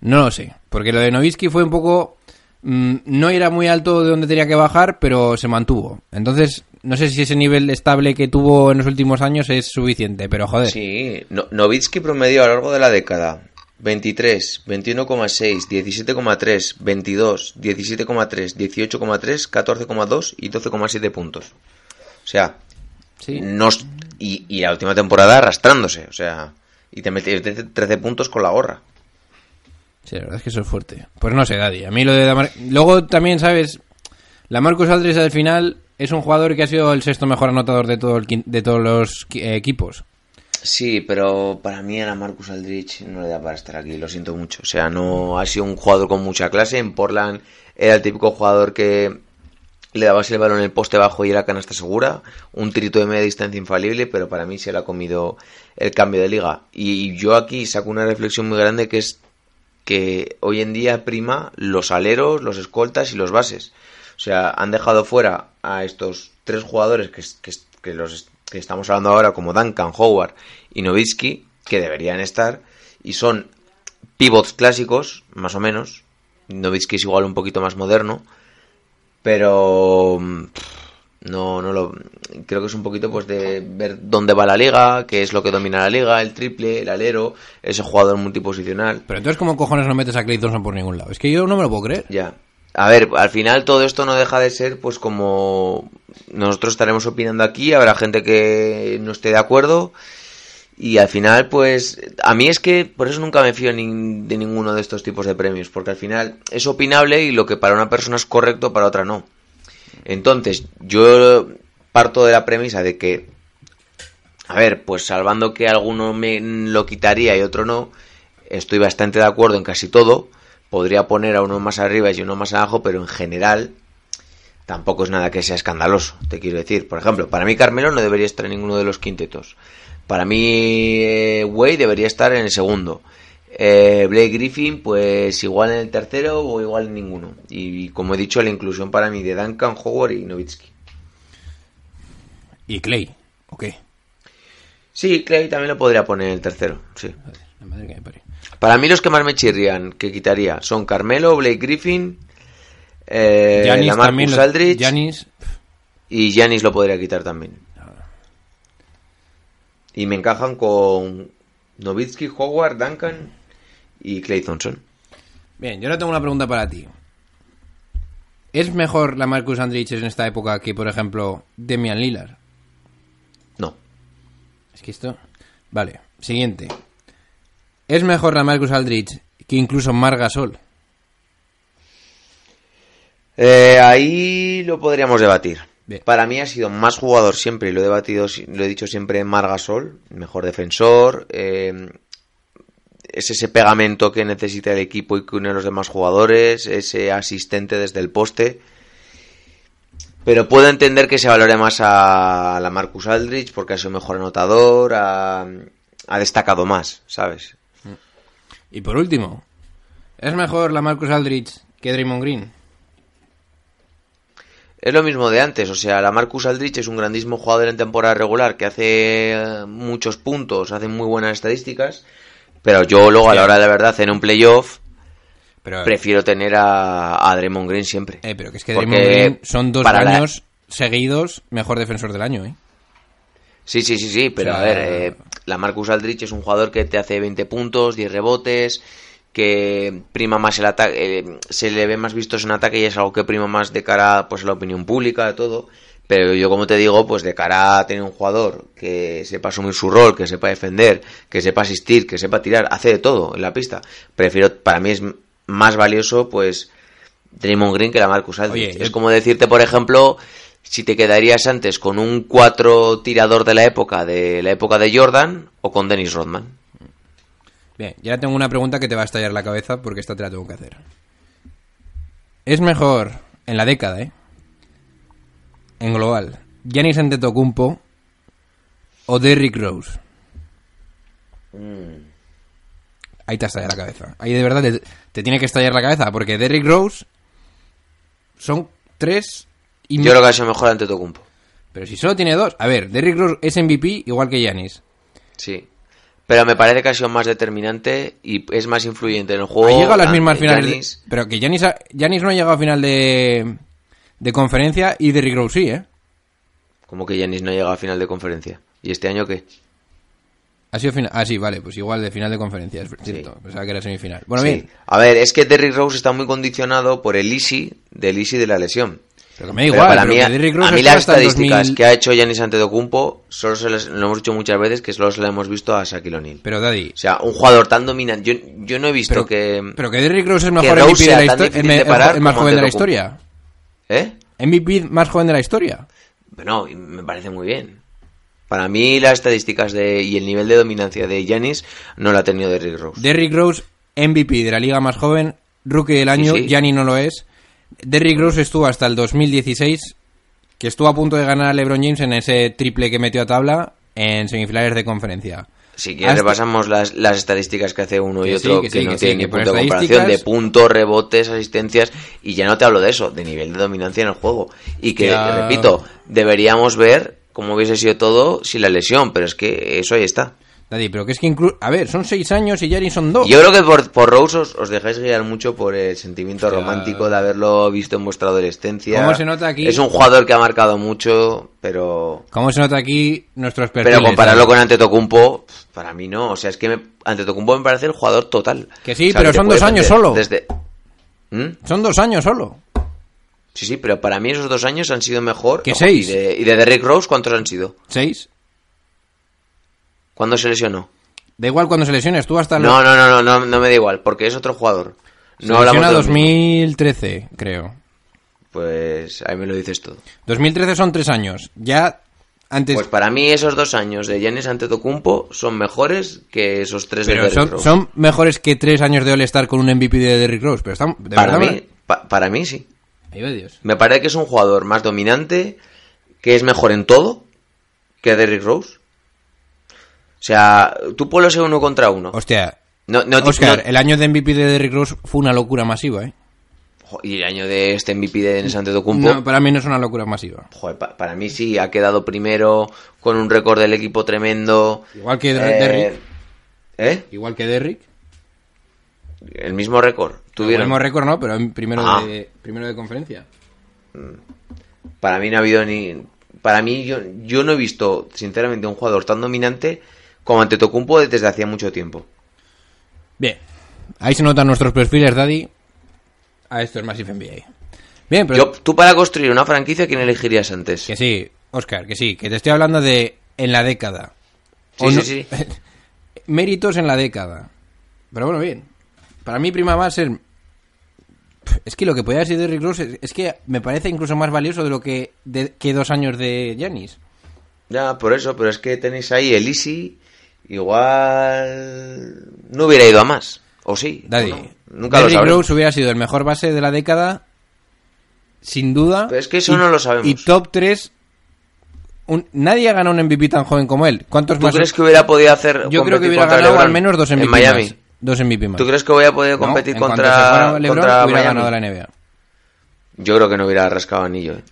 No lo sé, porque lo de Nowitzki fue un poco... mm, no era muy alto de donde tenía que bajar, pero se mantuvo. Entonces, no sé si ese nivel estable que tuvo en los últimos años es suficiente, pero joder. Sí, no, Novitsky promedió a lo largo de la década 23, 21,6, 17,3, 22, 17,3, 18,3, 14,2 y 12,7 puntos. O sea, Sí. nos, y, y la última temporada arrastrándose, o sea, y te metes 13 13 puntos con la gorra. Sí, la verdad es que eso es fuerte. Pues no sé, Daddy. A mí lo de... Damar- Luego también, ¿sabes? La Marcus Aldridge al final es un jugador que ha sido el sexto mejor anotador de, todo el de todos los eh, equipos. Sí, pero para mí a la Marcus Aldrich no le da para estar aquí, lo siento mucho. O sea, no ha sido un jugador con mucha clase. En Portland era el típico jugador que le dabas el balón en el poste bajo y era canasta segura. Un tirito de media distancia infalible, pero para mí se le ha comido el cambio de liga. Y yo aquí saco una reflexión muy grande que es que hoy en día prima los aleros, los escoltas y los bases. O sea, han dejado fuera a estos tres jugadores que, que los que estamos hablando ahora, como Duncan, Howard y Novitsky, que deberían estar, y son pivots clásicos, más o menos. Novitsky es igual un poquito más moderno, pero mm, no, no lo creo que es un poquito pues de ver dónde va la liga, qué es lo que domina la liga, el triple, el alero, ese jugador multiposicional. Pero entonces, ¿cómo cojones no metes a Clay Thompson por ningún lado? Es que yo no me lo puedo creer. Ya. A ver, al final todo esto no deja de ser pues como nosotros estaremos opinando aquí, habrá gente que no esté de acuerdo y al final pues a mí es que por eso nunca me fío ni- de ninguno de estos tipos de premios, porque al final es opinable y lo que para una persona es correcto para otra no. Entonces, yo parto de la premisa de que a ver, pues salvando que alguno me lo quitaría y otro no, estoy bastante de acuerdo en casi todo. Podría poner a uno más arriba y uno más abajo, pero en general tampoco es nada que sea escandaloso, te quiero decir. Por ejemplo, para mí Carmelo no debería estar en ninguno de los quintetos. Para mí eh, Way debería estar en el segundo. Eh, Blake Griffin, pues igual en el tercero o igual en ninguno. Y, como he dicho, la inclusión para mí de Duncan, Howard y Nowitzki. ¿Y Clay? ¿O qué? Sí, Clay también lo podría poner en el tercero, sí. La madre que me parió. Para mí los que más me chirrían, que quitaría, son Carmelo, Blake Griffin, eh, Giannis la también. Marcus lo- Aldridge Giannis, y Giannis lo podría quitar también. Y me encajan con Novitsky, Howard, Duncan y Clay Thompson. Bien, yo ahora tengo una pregunta para ti. ¿Es mejor la Marcus Aldridge en esta época que, por ejemplo, Demian Lillard? No. Es que esto... Vale, siguiente. ¿Es mejor la Marcus Aldridge que incluso Mar Gasol? Eh, ahí lo podríamos debatir. Bien. Para mí ha sido más jugador siempre, y lo he debatido, lo he dicho siempre, Margasol, mejor defensor, eh, es ese pegamento que necesita el equipo y que une a los demás jugadores, ese asistente desde el poste. Pero puedo entender que se valore más a la Marcus Aldrich porque ha sido mejor anotador, ha, ha destacado más, ¿sabes? Y por último, ¿es mejor la Marcus Aldrich que Draymond Green? Es lo mismo de antes, o sea, la Marcus Aldrich es un grandísimo jugador en temporada regular que hace eh, muchos puntos, hace muy buenas estadísticas, pero yo luego a la hora de la verdad en un playoff Pero, prefiero tener a, a Draymond Green siempre. eh, pero que es que Draymond Green son dos la- años seguidos mejor defensor del año, ¿eh? Sí, sí, sí, sí, pero O sea, a ver, eh, la Marcus Aldrich es un jugador que te hace 20 puntos, 10 rebotes, que prima más el ataque, eh, se le ve más vistos en ataque y es algo que prima más de cara pues a la opinión pública, de todo. Pero yo, como te digo, pues de cara a tener un jugador que sepa asumir su rol, que sepa defender, que sepa asistir, que sepa tirar, hace de todo en la pista. Prefiero, para mí es más valioso, pues, Draymond Green que la Marcus Aldrich. Oye, es como decirte, por ejemplo, si te quedarías antes con un 4 tirador de la época, de la época de Jordan, o con Dennis Rodman. Bien, ya tengo una pregunta que te va a estallar la cabeza porque esta te la tengo que hacer. ¿Es mejor en la década, eh? En global, Giannis Antetokounmpo o Derrick Rose? Ahí te estalla la cabeza. Ahí de verdad te, te tiene que estallar la cabeza porque Derrick Rose son tres y Yo creo que ha sido mejor ante Tocumpo. Pero si solo tiene dos. A ver, Derrick Rose es MVP igual que Giannis. Sí. Pero me parece que ha sido más determinante y es más influyente en el juego. Ha llegado a las mismas finales. de- pero que Giannis, ha- Giannis no ha llegado a final de, de conferencia y Derrick Rose sí, ¿eh? Como que Giannis no llega a final de conferencia. ¿Y este año qué? Ha sido final. Ah, sí, vale, pues igual de final de conferencia, es cierto. Pensaba que era semifinal. Bueno, Sí. bien. A ver, es que Derrick Rose está muy condicionado por el easy del easy de la lesión. Pero me da igual. para pero mí, a mí las el estadísticas 2000 que ha hecho Giannis Antetokounmpo, solo se les- lo hemos dicho muchas veces que solo se lo hemos visto a Shaquille O'Neal. Pero, Daddy. O sea, un jugador tan dominante. Yo, yo no he visto Pero que. pero que Derrick Rose es que mejor MVP de la historia. El, el- el más joven de la historia. ¿Eh? MVP más joven de la historia. No, y me parece muy bien. Para mí las estadísticas de, y el nivel de dominancia de Giannis no lo ha tenido Derrick Rose. Derrick Rose, MVP de la liga más joven, rookie del año, sí. Gianni no lo es. Derrick Rose estuvo hasta el 2016, que estuvo a punto de ganar a LeBron James en ese triple que metió a tabla en semifinales de conferencia. Si quieres Hasta- repasamos las, las estadísticas que hace uno y Que sí, otro que que, sí, no que tienen ni punto de comparación de puntos, rebotes, asistencias y ya no te hablo de eso, de nivel de dominancia en el juego. Y que, Ya. repito, deberíamos ver cómo hubiese sido todo sin la lesión, pero es que eso ahí está. Daddy, pero que es que incluso... A ver, son seis años y Gianni son dos. Yo creo que por, por Rose os, os dejáis guiar mucho por el sentimiento Hostia. romántico de haberlo visto en vuestra adolescencia. ¿Cómo se nota aquí? Es un jugador que ha marcado mucho, pero ¿Cómo se nota aquí nuestros perfiles? pero compararlo Daddy? con Antetokounmpo, para mí no. O sea, es que me, Antetokounmpo me parece el jugador total. Que sí, O sea, pero son dos años solo. Desde... ¿Mm? Son dos años solo. Sí, sí, pero para mí esos dos años han sido mejor. Que seis. Y de, y de Derrick Rose, ¿cuántos han sido? Seis. ¿Cuándo se lesionó? Da igual cuando se lesione, estuvo hasta... No, no, no, no, no, no me da igual, porque es otro jugador. No lesiona de los mismos. 2013, creo. Pues ahí me lo dices todo. 2013 son tres años. Ya antes... Pues para mí esos dos años de Giannis Antetokounmpo son mejores que esos tres de pero Derrick son, Rose. son mejores que tres años de All-Star con un MVP de Derrick Rose. Pero están... De para verdad, mí, pa- para mí sí. Va Dios. Me parece que es un jugador más dominante, que es mejor en todo que Derrick Rose. O sea, tú puedes ser uno contra uno. Hostia. No, no, Oscar, no- el año de MVP de Derrick Rose fue una locura masiva, ¿eh? Y el año de este MVP de Giannis Antetokounmpo, No, para mí no es una locura masiva. joder, pa- para mí sí, ha quedado primero con un récord del equipo tremendo. Igual que Eh, Derrick. ¿Eh? Igual que Derrick. El mismo récord. Tuvieron. El mismo récord no, pero primero, Ah. de, primero de conferencia. Para mí no ha habido ni. Para mí, yo, yo no he visto, sinceramente, un jugador tan dominante como Antetokounmpo desde hacía mucho tiempo. Bien. Ahí se notan nuestros perfiles, Daddy. A esto es Massive NBA. Bien, pero... Yo, tú para construir una franquicia, ¿quién elegirías antes? Que sí, Oscar, que sí. Que te estoy hablando de en la década. Sí, O sí, no- sí. [laughs] Méritos en la década. Pero bueno, bien. Para mí prima más el... Es que lo que podía haber sido Derrick Rose es, es que me parece incluso más valioso de lo que, de- que dos años de Giannis. Ya, por eso, pero es que tenéis ahí el Easy, igual no hubiera ido a más, o sí. Daddy, o no. Nunca lo Derrick sabremos. Rose hubiera sido el mejor base de la década, sin duda. Pero es que eso no lo sabemos. Y top 3. nadie ha ganado un MVP tan joven como él. ¿Cuántos ¿Tú más? crees que hubiera podido hacer Yo creo que hubiera ganado LeBron al menos dos MVP en Miami? más. Dos MVP más. ¿Tú crees que hubiera podido No, competir se contra, LeBron, contra hubiera Miami? ganado la NBA. Yo creo que no hubiera rascado anillo. ¿eh?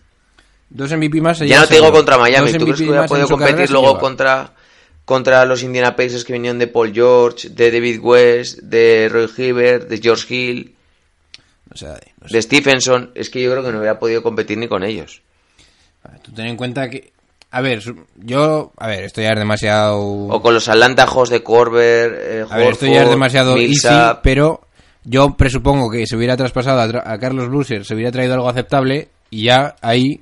Dos MVP más. se Ya no te digo contra Miami. ¿Tú crees que hubiera podido competir luego contra, contra los Indiana Pacers que venían de Paul George, de David West, de Roy Hibbert, de George Hill, O sea, no sé. de Stephenson? Es que yo creo que no hubiera podido competir ni con ellos. Tú ten en cuenta que. A ver, yo. A ver, esto ya es demasiado. O con los Atlanta Hawks de Corber, eh, A ver, esto ya es demasiado easy, pero yo presupongo que se hubiera traspasado a, tra- a Carlos Bluser, se hubiera traído algo aceptable y ya ahí.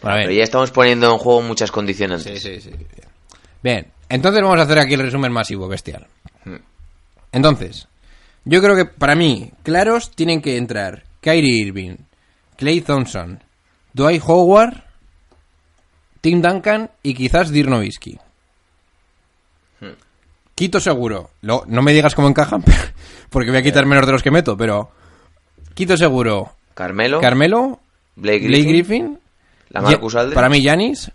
Bueno, a ver. Pero ya estamos poniendo en juego muchas condiciones. Sí, sí, sí. Bien, entonces vamos a hacer aquí el resumen masivo, bestial. Hmm. Entonces, yo creo que para mí, claros tienen que entrar Kyrie Irving, Clay Thompson, Dwight Howard, Tim Duncan y quizás Dirk Nowitzki. Hmm. Quito seguro. Lo- no me digas cómo encajan, [laughs] porque voy a quitar menos de los que meto, pero quito seguro Carmelo, Carmelo, Blake Blake Griffin, Griffin, la Marcus Aldridge. Para mí, Yanis,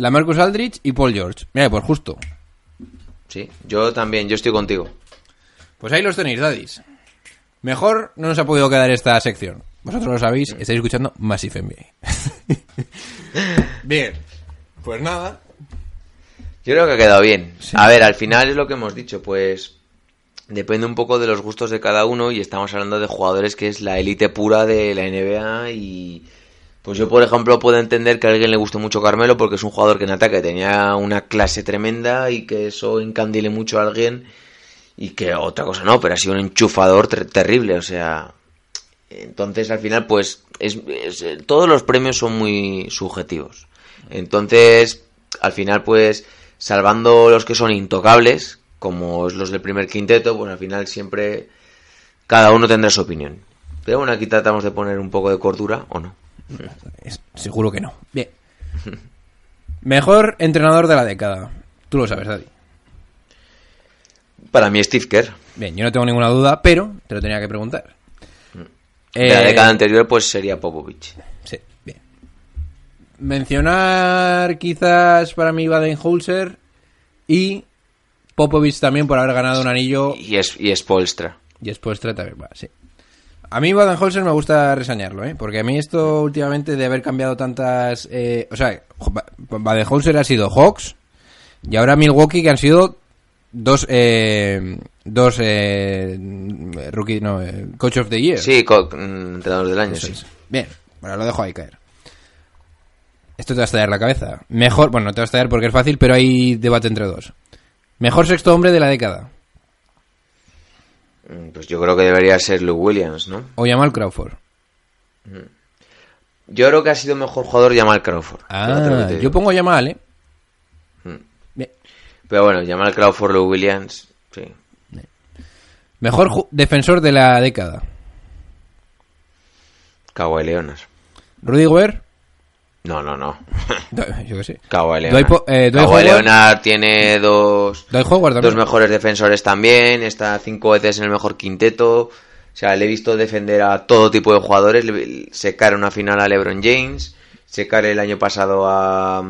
la Marcus Aldridge y Paul George. Mira, pues justo. Sí, yo también, yo estoy contigo. Pues ahí los tenéis, daddies. Mejor no nos ha podido quedar esta sección. Vosotros lo sabéis, estáis escuchando Massive NBA. [laughs] Bien, pues nada. Yo creo que ha quedado bien. A ver, al final es lo que hemos dicho, pues depende un poco de los gustos de cada uno y estamos hablando de jugadores que es la élite pura de la NBA y pues yo por ejemplo puedo entender que a alguien le guste mucho Carmelo porque es un jugador que en ataque tenía una clase tremenda y que eso encandile mucho a alguien y que otra cosa no, pero ha sido un enchufador ter- terrible, o sea, entonces al final pues es, es- eh, todos los premios son muy subjetivos. Entonces, al final pues salvando los que son intocables, como es los del primer quinteto, pues al final siempre cada uno tendrá su opinión. Pero bueno, aquí tratamos de poner un poco de cordura, ¿o no? Es- seguro que no. Bien. Mejor entrenador de la década. Tú lo sabes, Daddy. Para mí Steve Kerr. Bien, yo no tengo ninguna duda, pero te lo tenía que preguntar. De la Eh, década anterior pues sería Popovich. Sí, bien. Mencionar quizás para mí Baden-Holzer y Popovich también por haber ganado un anillo Y es, y Spolstra. y después también va, sí. A mí Baden-Holzer me gusta reseñarlo, ¿eh? Porque a mí esto últimamente de haber cambiado tantas... eh, o sea, Ba- Baden-Holzer ha sido Hawks y ahora Milwaukee que han sido dos... Eh, dos... Eh, rookie... No, eh, Coach of the Year. Sí, mm, entrenador del año, sí. Bien, bueno, lo dejo ahí caer. Esto te va a estallar la cabeza. Mejor, bueno, no te va a estallar porque es fácil, pero hay debate entre dos. Mejor sexto hombre de la década. Mm, Pues yo creo que debería ser Lou Williams, ¿no? O Jamal Crawford. Yo creo que ha sido mejor jugador Jamal Crawford. Ah, yo pongo Jamal, ¿eh? Mm. Pero bueno, Jamal Crawford, Lou Williams, sí. Mejor defensor de la década. Kawhi Leonard. Rudy Gobert. No, no, no. [laughs] Yo qué sé. Dwight Leonard. Po- eh, Kawhi Howard. Leonard tiene dos, mejores defensores también. Está cinco veces en el mejor quinteto. O sea, le he visto defender a todo tipo de jugadores. Le- Secar una final a LeBron James. Secar el año pasado a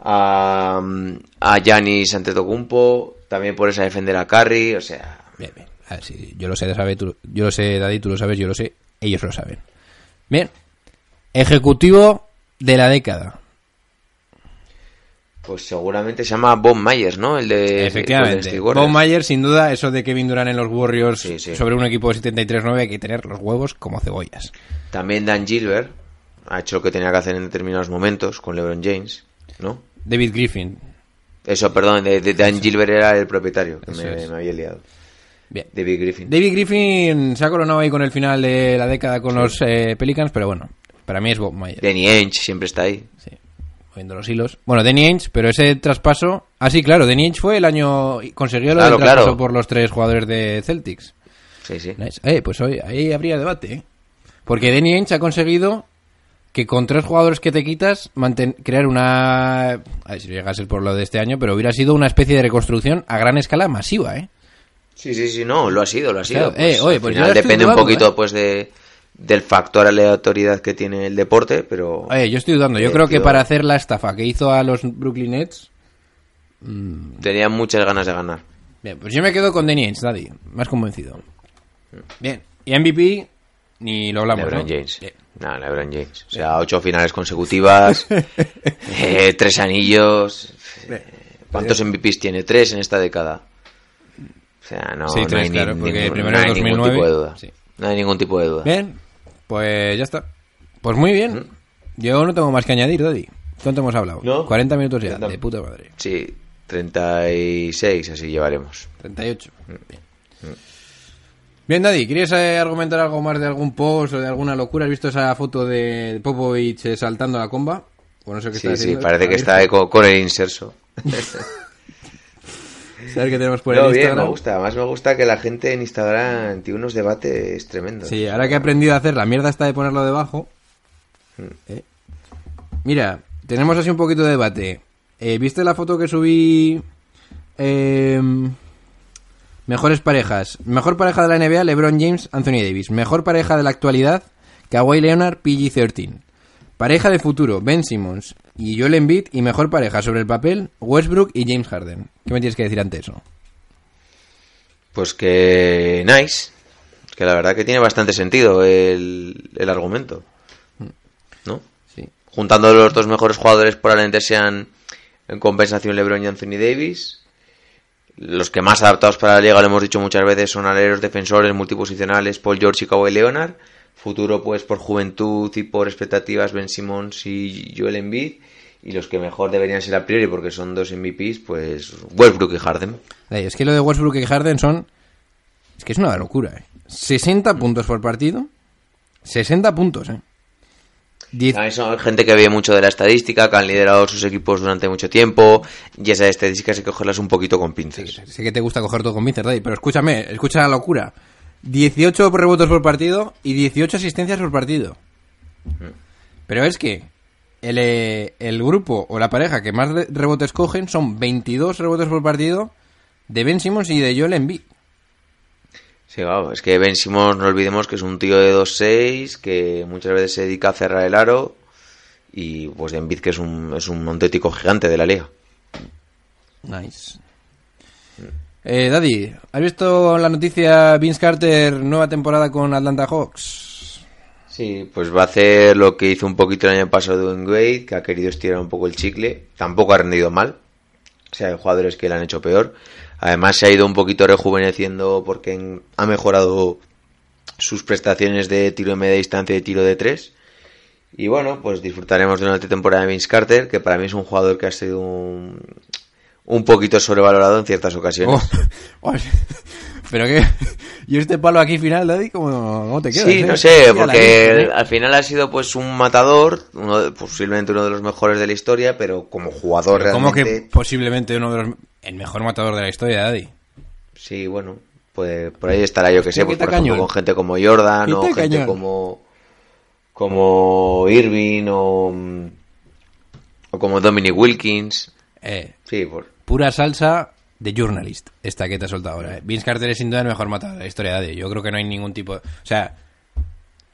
a a Giannis Antetokounmpo. También por esa defender a Curry. O sea, Bien, bien. Sí, yo lo sé, sabe, tú- yo lo sé, Daddy, tú lo sabes, yo lo sé, ellos lo saben. Bien. Ejecutivo de la década. pues seguramente se llama Bob Myers, ¿no? El de Efectivamente. Bob Myers, sin duda, eso de Kevin Durant en los Warriors Sí, sí. sobre un equipo de 73-9 hay que tener los huevos como cebollas. También Dan Gilbert ha hecho lo que tenía que hacer en determinados momentos con LeBron James, ¿no? David Griffin. Eso, perdón, de, de Dan Gilbert era el propietario, que me, había liado. Bien. David Griffin. David Griffin se ha coronado ahí con el final de la década con los eh, Pelicans, pero bueno, para mí es Bob Myers. Danny Ainge siempre está ahí. Sí, moviendo los hilos. Bueno, Danny Ainge, pero ese traspaso... Ah, sí, claro, Danny Ainge fue el año... Consiguió lo Claro, del traspaso claro. por los tres jugadores de Celtics. Sí, sí. Nice. Eh, pues hoy, ahí habría debate, ¿eh? Porque Danny Ainge ha conseguido que con tres jugadores que te quitas, manten- crear una... A ver si llega a ser por lo de este año, pero hubiera sido una especie de reconstrucción a gran escala masiva, ¿eh? Sí, sí, sí, no, lo ha sido, lo ha sido. Claro, eh, oye, al pues yo final depende un poquito ¿eh? pues de del factor aleatoriedad que tiene el deporte, pero yo estoy dudando. Yo Eh, creo que para hacer la estafa que hizo a los Brooklyn Nets... tenía muchas ganas de ganar. Bien, pues yo me quedo con Danny Ainge, Daddy. Más convencido. Bien. Y MVP, ni lo hablamos, LeBron ¿no? James. Bien. No, LeBron James. O sea, ocho finales consecutivas, [laughs] eh, tres anillos. eh, ¿Cuántos MVPs tiene? Tres en esta década. O sea, no, Sí, no tres, hay, ni- claro, porque ningún- primero no en hay ningún 2009, tipo de duda. sí. No hay ningún tipo de duda. Bien, pues ya está. Pues muy bien. Yo no tengo más que añadir, Daddy. ¿Cuánto hemos hablado? No. 40 minutos ya, de puta madre. Sí, 36 así llevaremos. 38. Bien. Bien, Daddy, ¿quieres eh, argumentar algo más de algún post o de alguna locura? ¿Has visto esa foto de Popovich eh, saltando la comba? O no sé qué Sí, está sí, parece A que está con, con el inserso. [laughs] ¿Sabes qué tenemos por No, el bien, Instagram? me gusta. Además me gusta que la gente en Instagram tiene unos debates tremendos. Sí, ahora que he aprendido a hacer la mierda esta de ponerlo debajo. eh. Mira, tenemos así un poquito de debate. Eh, ¿Viste la foto que subí? Eh, mejores parejas. Mejor pareja de la NBA, LeBron James, Anthony Davis. Mejor pareja de la actualidad, Kawhi Leonard, PG-13. Pareja de futuro, Ben Simmons y Joel Embiid. Y mejor pareja sobre el papel, Westbrook y James Harden. ¿Qué me tienes que decir ante eso? Pues que nice. Que la verdad que tiene bastante sentido el, el argumento. ¿No? Sí. Juntando los dos mejores jugadores probablemente sean en compensación LeBron y Anthony Davis. Los que más adaptados para la liga, lo hemos dicho muchas veces, son aleros, defensores, multiposicionales, Paul George y Kawhi Leonard. Futuro, pues, por juventud y por expectativas, Ben Simmons y Joel Embiid. Y los que mejor deberían ser a priori, porque son dos MVPs, pues, Westbrook y Harden. Ey, Es que lo de Westbrook y Harden son... Es que es una locura, ¿eh? 60 puntos por partido. 60 puntos, ¿eh? Diez- También son gente que ve mucho de la estadística, que han liderado sus equipos durante mucho tiempo, y esas estadísticas hay que cogerlas un poquito con pinzas. Sé que te gusta coger todo con Vince, Daddy, pero escúchame, escucha la locura. 18 rebotes por partido y 18 asistencias por partido. Pero es que el, eh, el grupo o la pareja que más re- rebotes cogen son 22 rebotes por partido de Ben Simmons y de Joel Embiid. Sí, claro, es que Ben Simmons, no olvidemos que es un tío de 2'6, que muchas veces se dedica a cerrar el aro, y pues Embiid que es un, es un auténtico gigante de la liga. Nice. Eh, Daddy, ¿has visto la noticia Vince Carter nueva temporada con Atlanta Hawks? Sí, pues va a hacer lo que hizo un poquito el año pasado en Wade, que ha querido estirar un poco el chicle. Tampoco ha rendido mal. O sea, hay jugadores que le han hecho peor. Además se ha ido un poquito rejuveneciendo porque ha mejorado sus prestaciones de tiro de media distancia y tiro de tres. Y bueno, pues disfrutaremos de una temporada de Vince Carter, que para mí es un jugador que ha sido un, un poquito sobrevalorado en ciertas ocasiones. Oh, [laughs] oh, pero que y este palo aquí final, Daddy, ¿cómo, cómo te quedas? Sí, eh? no sé, Hostia, la porque ¿eh? al final ha sido pues un matador, uno de- posiblemente uno de los mejores de la historia, pero como jugador Pero ¿Cómo realmente... que posiblemente uno de los el mejor matador de la historia, Daddy? Sí, bueno, pues por ahí estará yo que sé, pues por ejemplo con gente como Jordan o gente cañón. como como Irving o, o como Dominic Wilkins. Eh, Sí, por, pura salsa de journalist, esta que te ha soltado ahora. eh. Vince Carter es sin duda el mejor matador de la historia, Daddy. Yo creo que no hay ningún tipo... O sea,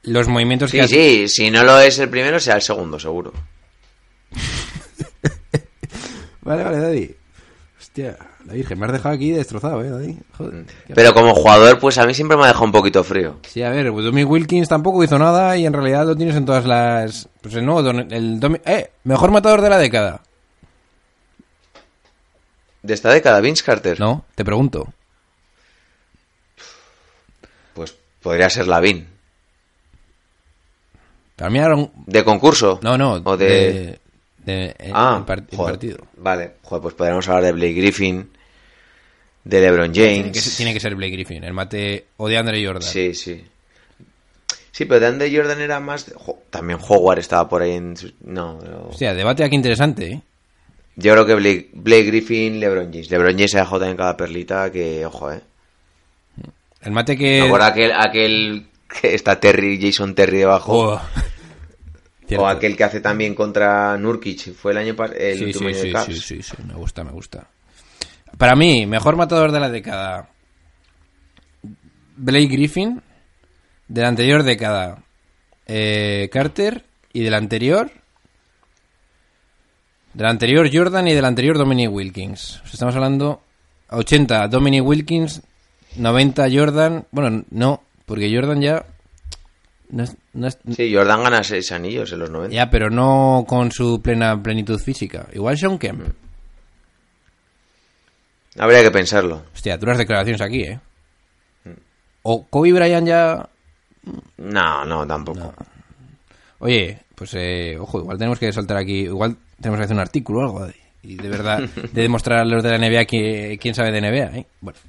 los movimientos que Sí, sí, si no lo es el primero, será el segundo, seguro. [laughs] Vale, vale, Daddy. Hostia, la Virgen, me has dejado aquí destrozado, eh, Daddy. Joder. Pero como jugador, pues a mí siempre me ha dejado un poquito frío. Sí, a ver, Dominic Wilkins tampoco hizo nada y en realidad lo tienes en todas las... Pues el nuevo... Don- El Domi- ¡Eh! Mejor matador de la década. De esta década, Vince Carter. No, te pregunto. Pues podría ser un... ¿De concurso? No, no, O de... de... de- en- Ah, en en partido. Vale, joder, pues podríamos hablar de Blake Griffin, de LeBron Tiene James. que, ser, tiene que ser Blake Griffin, el mate o de Andre Jordan. Sí, sí. Sí, pero de Andre Jordan era más... de- jo, también Howard estaba por ahí en... No, no. Hostia, debate aquí interesante, ¿eh? Yo creo que Blake, Blake Griffin, LeBron James. LeBron James se ha dejado también cada perlita que, ojo, eh. El mate que... Ahora aquel, aquel que está Terry, Jason Terry debajo. Oh. [laughs] O aquel que hace también contra Nurkic. Fue el año el Sí, último sí, año de sí, Cavs. sí, sí, sí, me gusta, me gusta. Para mí, mejor matador de la década. Blake Griffin. De la anterior década. eh, Carter. Y de la anterior. De la anterior Jordan y de la anterior Dominic Wilkins. O sea, estamos hablando. 80 Dominic Wilkins. 90 Jordan. Bueno, no, porque Jordan ya. No es- no es- Sí, Jordan gana seis anillos en los 90. ya, pero no con su plena plenitud física. Igual Sean Kemp. Habría que pensarlo. Hostia, duras declaraciones aquí, ¿eh? O Kobe Bryant ya... No, no, tampoco. Oye, pues eh, ojo, igual tenemos que soltar aquí... Igual tenemos que hacer un artículo o algo. de- y de verdad, de demostrar a los de la NBA que, quién sabe de NBA, ¿eh? Bueno,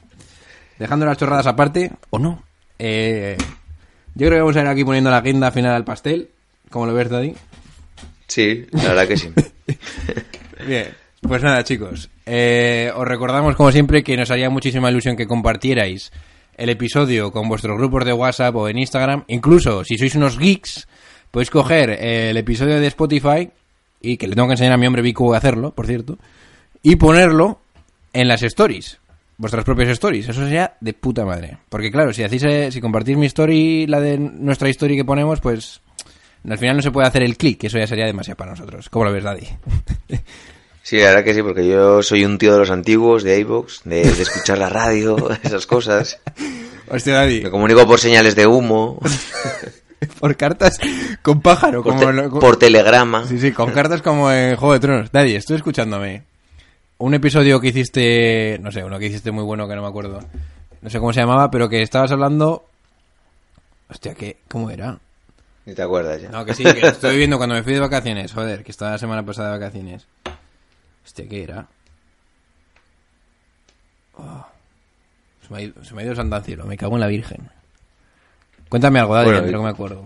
dejando las chorradas aparte, o no. Eh, yo creo que vamos a ir aquí poniendo la guinda final al pastel. ¿Cómo lo ves, Daddy? Sí, la verdad que sí. [laughs] Bien, pues nada, chicos. Eh, os recordamos, como siempre, que nos haría muchísima ilusión que compartierais el episodio con vuestros grupos de WhatsApp o en Instagram. Incluso, si sois unos geeks, podéis coger el episodio de Spotify, y que le tengo que enseñar a mi hombre Vico a hacerlo, por cierto, y ponerlo en las stories. Vuestras propias stories. Eso sería de puta madre. Porque claro, si hacéis, eh, si compartís mi story, la de nuestra story que ponemos, pues... Al final no se puede hacer el clic, eso ya sería demasiado para nosotros. ¿Cómo lo ves, Daddy? Sí, la verdad que sí, porque yo soy un tío de los antiguos, de iVoox, de, de escuchar la radio, [laughs] esas cosas. Hostia, Daddy. Me comunico por señales de humo, [laughs] [laughs] Por cartas con pájaro. por, como te- lo- por telegrama. Sí, sí, con cartas como en Juego de Tronos. Daddy, estoy escuchándome. Un episodio que hiciste, no sé, uno que hiciste muy bueno que no me acuerdo. No sé cómo se llamaba, pero que estabas hablando... Hostia, ¿qué? ¿Cómo era? Ni te acuerdas ya. No, que sí, que lo estoy viendo cuando me fui de vacaciones. Joder, que estaba la semana pasada de vacaciones. Hostia, ¿qué era? Oh, se, me ha ido, se me ha ido el santo al cielo, me cago en la Virgen. Cuéntame algo, Daddy, Bueno, que no me acuerdo.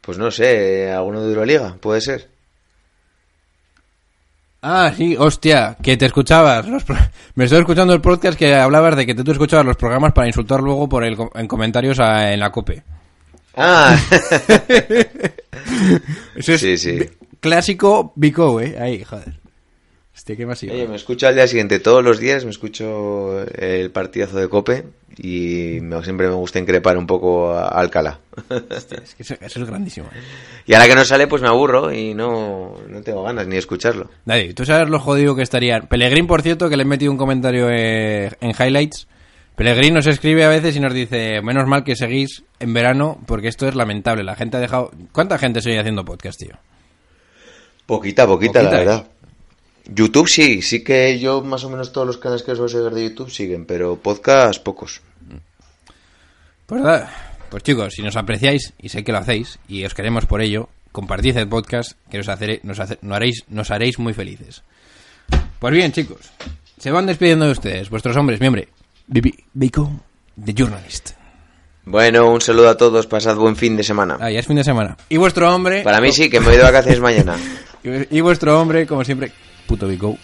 Pues no sé, alguno de Euroliga, puede ser. Ah, sí, hostia, que te escuchabas. los pro- [laughs] Me estoy escuchando el podcast que hablabas de que tú escuchabas los programas para insultar luego por el, en comentarios a- en la COPE. Ah, [laughs] Eso es Sí, sí. clásico Bico, eh. Ahí, joder. Qué oye, me escucho al día siguiente, todos los días me escucho el partidazo de Cope y me- siempre me gusta increpar un poco a Alcalá. Hostia, es que eso, eso es grandísimo. eh. Y ahora que no sale, pues me aburro y no, no tengo ganas ni de escucharlo. Nadie, tú sabes lo jodido que estaría. Pelegrín, por cierto, que le he metido un comentario eh, en highlights. Pelegrín nos escribe a veces y nos dice, menos mal que seguís en verano, porque esto es lamentable. La gente ha dejado... ¿Cuánta gente sigue haciendo podcast, tío? Poquita, poquita, la Poquita, ¿eh? verdad. YouTube sí, sí que yo más o menos todos los canales que suelo seguir de YouTube siguen, pero podcast pocos. Pues nada, pues chicos, si nos apreciáis, y sé que lo hacéis, y os queremos por ello, compartid el podcast, que nos, haceré- nos, hace- nos haréis, nos haréis muy felices. Pues bien, chicos, se van despidiendo de ustedes, vuestros hombres, mi hombre, Bibi, Bico, The Journalist. Bueno, un saludo a todos, pasad buen fin de semana. Ah, ya es fin de semana. Y vuestro hombre... Para mí sí, que me voy de vacaciones mañana. [laughs] Y vuestro hombre, como siempre, puto Big Go,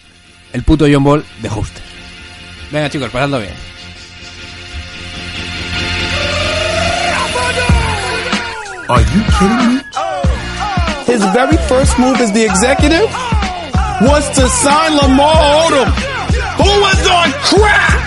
el puto John Ball de Hoster. Venga chicos, pasando bien. Are you kidding me? His very first move as the executive was to sign Lamar Odom, who was on crack.